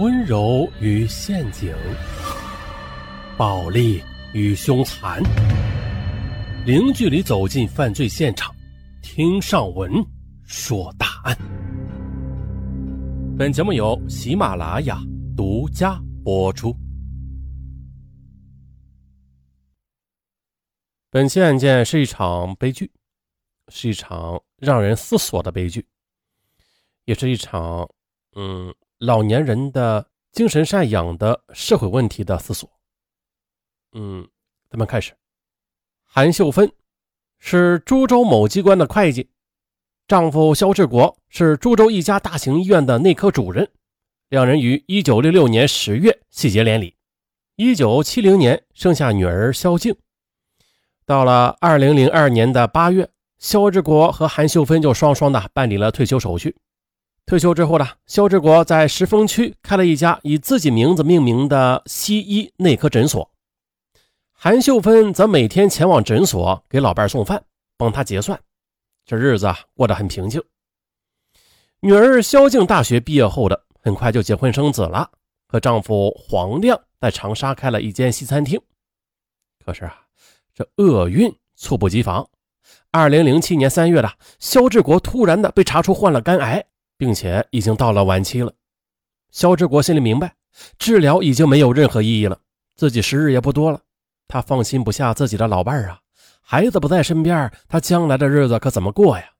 温柔与陷阱，暴力与凶残，零距离走进犯罪现场，听上文说大案。本节目由喜马拉雅独家播出。本期案件是一场悲剧，是一场让人思索的悲剧，也是一场嗯。老年人的精神赡养的社会问题的思索。嗯，咱们开始。韩秀芬是株洲某机关的会计，丈夫肖志国是株洲一家大型医院的内科主任，两人于一九六六年十月喜结连理，一九七零年生下女儿肖静。到了二零零二年的八月，肖志国和韩秀芬就双双的办理了退休手续。退休之后呢，肖志国在石峰区开了一家以自己名字命名的西医内科诊所。韩秀芬则每天前往诊所给老伴送饭，帮他结算，这日子啊过得很平静。女儿肖静大学毕业后的很快就结婚生子了，和丈夫黄亮在长沙开了一间西餐厅。可是啊，这厄运猝不及防，二零零七年三月的，肖志国突然的被查出患了肝癌。并且已经到了晚期了，肖志国心里明白，治疗已经没有任何意义了，自己时日也不多了，他放心不下自己的老伴儿啊，孩子不在身边，他将来的日子可怎么过呀？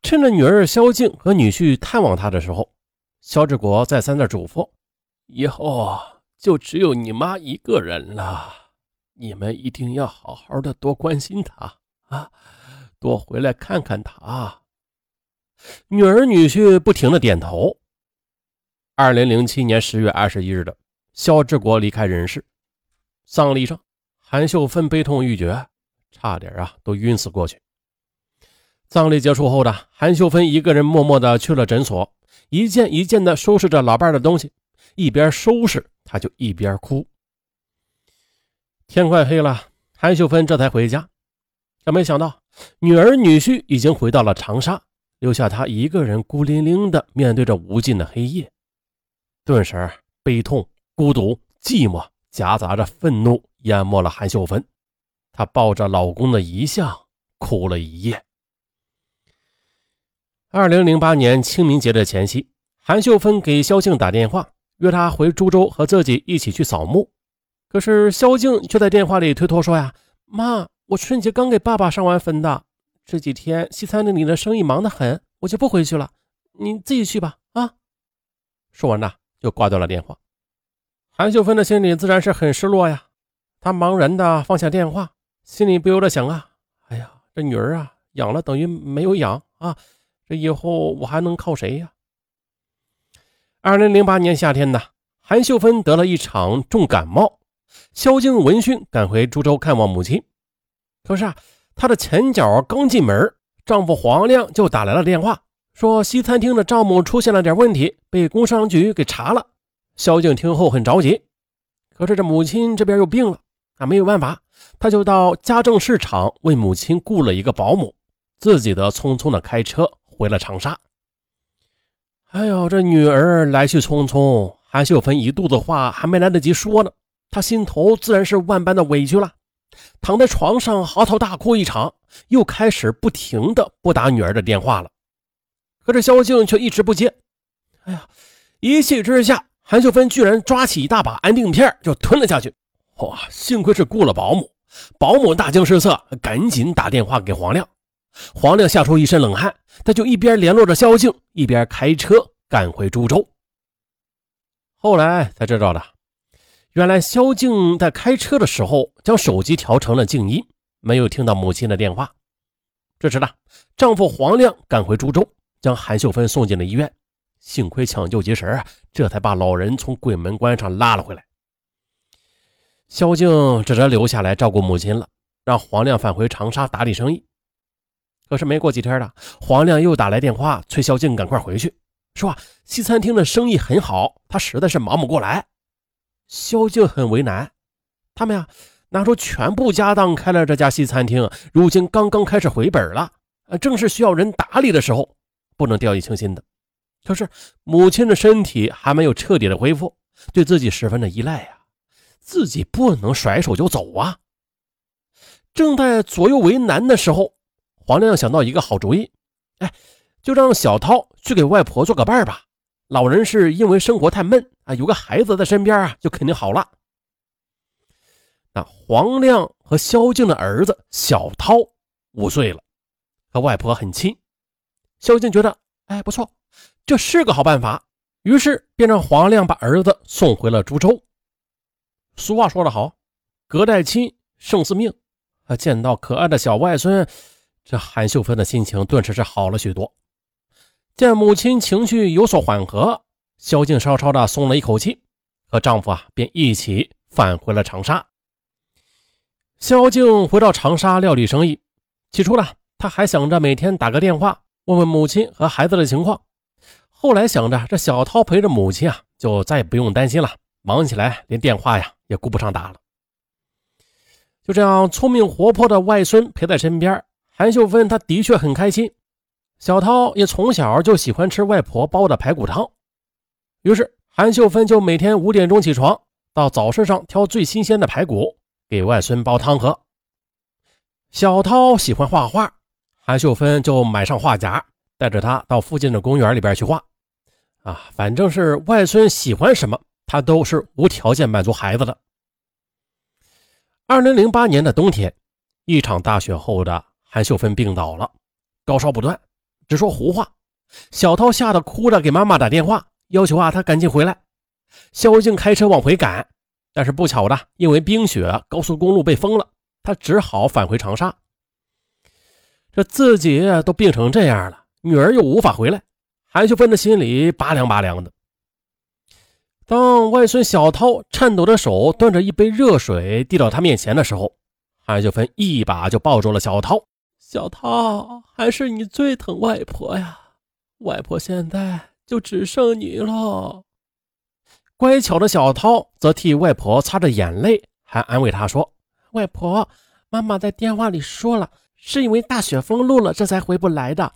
趁着女儿肖静和女婿探望他的时候，肖志国再三的嘱咐：“以后就只有你妈一个人了，你们一定要好好的多关心她啊，多回来看看她。”女儿女婿不停的点头。二零零七年十月二十一日的，肖志国离开人世。葬礼上，韩秀芬悲痛欲绝，差点啊都晕死过去。葬礼结束后的韩秀芬一个人默默的去了诊所，一件一件的收拾着老伴的东西，一边收拾，她就一边哭。天快黑了，韩秀芬这才回家，可没想到女儿女婿已经回到了长沙。留下他一个人孤零零的面对着无尽的黑夜，顿时悲痛、孤独、寂寞夹杂着愤怒淹没了韩秀芬。她抱着老公的遗像哭了一夜。二零零八年清明节的前夕，韩秀芬给萧静打电话，约她回株洲和自己一起去扫墓。可是萧静却在电话里推脱说：“呀，妈，我春节刚给爸爸上完坟的。”这几天西餐厅里的生意忙得很，我就不回去了，你自己去吧。啊！说完呢，就挂断了电话。韩秀芬的心里自然是很失落呀，她茫然的放下电话，心里不由得想啊，哎呀，这女儿啊，养了等于没有养啊，这以后我还能靠谁呀？二零零八年夏天呢，韩秀芬得了一场重感冒，萧静闻讯赶回株洲看望母亲，可是啊。她的前脚刚进门，丈夫黄亮就打来了电话，说西餐厅的账目出现了点问题，被工商局给查了。萧静听后很着急，可是这母亲这边又病了，啊，没有办法，他就到家政市场为母亲雇了一个保姆，自己的匆匆的开车回了长沙。哎呦，这女儿来去匆匆，韩秀芬一肚子话还没来得及说呢，她心头自然是万般的委屈了。躺在床上嚎啕大哭一场，又开始不停的拨打女儿的电话了。可是萧静却一直不接。哎呀，一气之下，韩秀芬居然抓起一大把安定片就吞了下去。哇，幸亏是雇了保姆，保姆大惊失色，赶紧打电话给黄亮。黄亮吓出一身冷汗，他就一边联络着萧静，一边开车赶回株洲。后来才知道的。原来萧静在开车的时候将手机调成了静音，没有听到母亲的电话。这时呢，丈夫黄亮赶回株洲，将韩秀芬送进了医院。幸亏抢救及时啊，这才把老人从鬼门关上拉了回来。萧静只得留下来照顾母亲了，让黄亮返回长沙打理生意。可是没过几天了，黄亮又打来电话催萧静赶快回去，说，西餐厅的生意很好，他实在是忙不过来。萧静很为难，他们呀拿出全部家当开了这家西餐厅，如今刚刚开始回本了，正是需要人打理的时候，不能掉以轻心的。可是母亲的身体还没有彻底的恢复，对自己十分的依赖呀，自己不能甩手就走啊。正在左右为难的时候，黄亮想到一个好主意，哎，就让小涛去给外婆做个伴吧。老人是因为生活太闷啊，有个孩子在身边啊，就肯定好了。那黄亮和萧静的儿子小涛五岁了，和外婆很亲。萧静觉得，哎，不错，这是个好办法，于是便让黄亮把儿子送回了株洲。俗话说得好，隔代亲，胜似命。啊，见到可爱的小外孙，这韩秀芬的心情顿时是好了许多。见母亲情绪有所缓和，萧静稍稍的松了一口气，和丈夫啊便一起返回了长沙。萧静回到长沙料理生意，起初呢，她还想着每天打个电话问问母亲和孩子的情况。后来想着这小涛陪着母亲啊，就再也不用担心了，忙起来连电话呀也顾不上打了。就这样，聪明活泼的外孙陪在身边，韩秀芬她的确很开心。小涛也从小就喜欢吃外婆煲的排骨汤，于是韩秀芬就每天五点钟起床，到早市上挑最新鲜的排骨给外孙煲汤喝。小涛喜欢画画，韩秀芬就买上画夹，带着他到附近的公园里边去画。啊，反正是外孙喜欢什么，他都是无条件满足孩子的。二零零八年的冬天，一场大雪后的韩秀芬病倒了，高烧不断，只说胡话。小涛吓得哭着给妈妈打电话，要求啊他赶紧回来。肖静开车往回赶，但是不巧的，因为冰雪，高速公路被封了，他只好返回长沙。这自己都病成这样了，女儿又无法回来，韩秀芬的心里拔凉拔凉的。当外孙小涛颤抖的手端着一杯热水递到他面前的时候，韩秀芬一把就抱住了小涛。小涛，还是你最疼外婆呀！外婆现在就只剩你了。乖巧的小涛则替外婆擦着眼泪，还安慰她说：“外婆，妈妈在电话里说了，是因为大雪封路了，这才回不来的。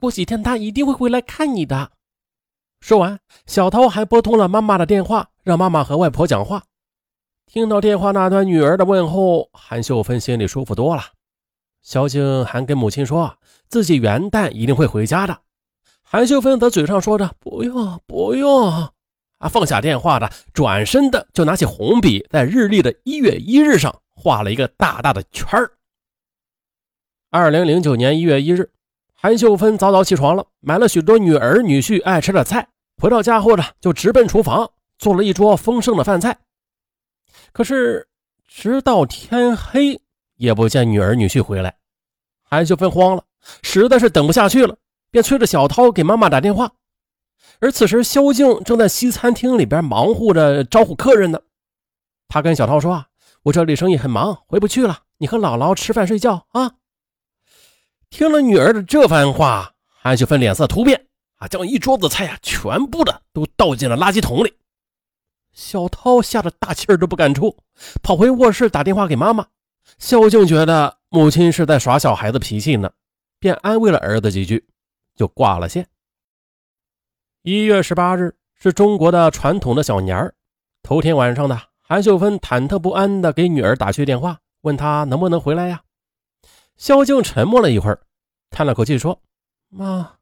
过几天她一定会回来看你的。”说完，小涛还拨通了妈妈的电话，让妈妈和外婆讲话。听到电话那端女儿的问候，韩秀芬心里舒服多了。萧静还跟母亲说自己元旦一定会回家的。韩秀芬则嘴上说着“不用，不用”，啊，放下电话的，转身的就拿起红笔，在日历的一月一日上画了一个大大的圈儿。二零零九年一月一日。韩秀芬早早起床了，买了许多女儿女婿爱吃的菜。回到家后呢，就直奔厨房，做了一桌丰盛的饭菜。可是，直到天黑也不见女儿女婿回来，韩秀芬慌了，实在是等不下去了，便催着小涛给妈妈打电话。而此时，萧静正在西餐厅里边忙活着招呼客人呢。他跟小涛说：“啊，我这里生意很忙，回不去了，你和姥姥吃饭睡觉啊。”听了女儿的这番话，韩秀芬脸色突变啊，将一桌子菜啊全部的都倒进了垃圾桶里。小涛吓得大气儿都不敢出，跑回卧室打电话给妈妈。萧静觉得母亲是在耍小孩子脾气呢，便安慰了儿子几句，就挂了线。一月十八日是中国的传统的小年儿，头天晚上的韩秀芬忐忑不安的给女儿打去电话，问她能不能回来呀？萧静沉默了一会儿，叹了口气说：“妈，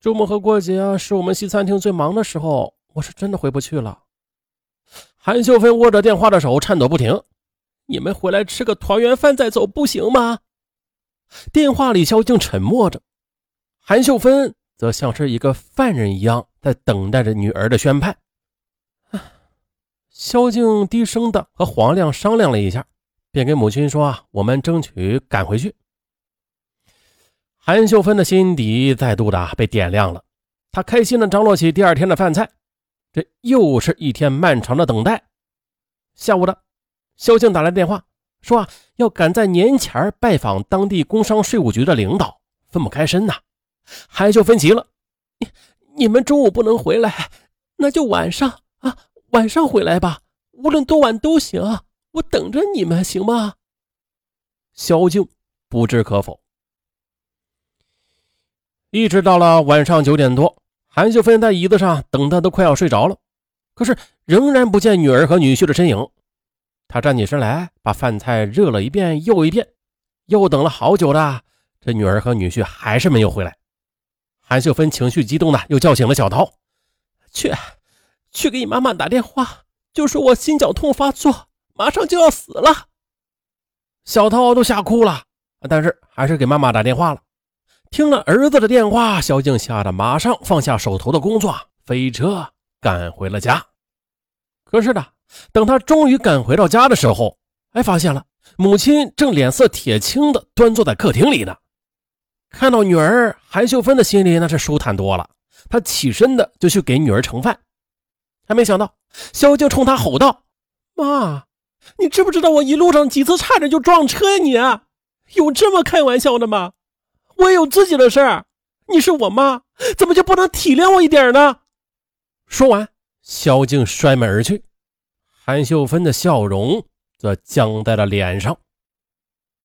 周末和过节是我们西餐厅最忙的时候，我是真的回不去了。”韩秀芬握着电话的手颤抖不停：“你们回来吃个团圆饭再走不行吗？”电话里，萧静沉默着，韩秀芬则像是一个犯人一样在等待着女儿的宣判。萧静低声的和黄亮商量了一下。便跟母亲说：“啊，我们争取赶回去。”韩秀芬的心底再度的被点亮了，她开心的张罗起第二天的饭菜。这又是一天漫长的等待。下午的，萧静打来电话说：“啊，要赶在年前拜访当地工商税务局的领导，分不开身呐。”韩秀芬急了：“你你们中午不能回来，那就晚上啊，晚上回来吧，无论多晚都行。”我等着你们，行吗？萧静不知可否。一直到了晚上九点多，韩秀芬在椅子上等的都快要睡着了，可是仍然不见女儿和女婿的身影。他站起身来，把饭菜热了一遍又一遍，又等了好久了，这女儿和女婿还是没有回来。韩秀芬情绪激动的又叫醒了小涛：“去，去给你妈妈打电话，就说我心绞痛发作，马上就要死了。”小涛都吓哭了，但是还是给妈妈打电话了。听了儿子的电话，小静吓得马上放下手头的工作，飞车赶回了家。可是呢？等他终于赶回到家的时候，哎，发现了母亲正脸色铁青的端坐在客厅里呢。看到女儿韩秀芬的心里那是舒坦多了，他起身的就去给女儿盛饭。还没想到，萧静冲他吼道：“妈，你知不知道我一路上几次差点就撞车呀？你有这么开玩笑的吗？我也有自己的事儿，你是我妈，怎么就不能体谅我一点呢？”说完，萧静摔门而去。韩秀芬的笑容则僵在了脸上。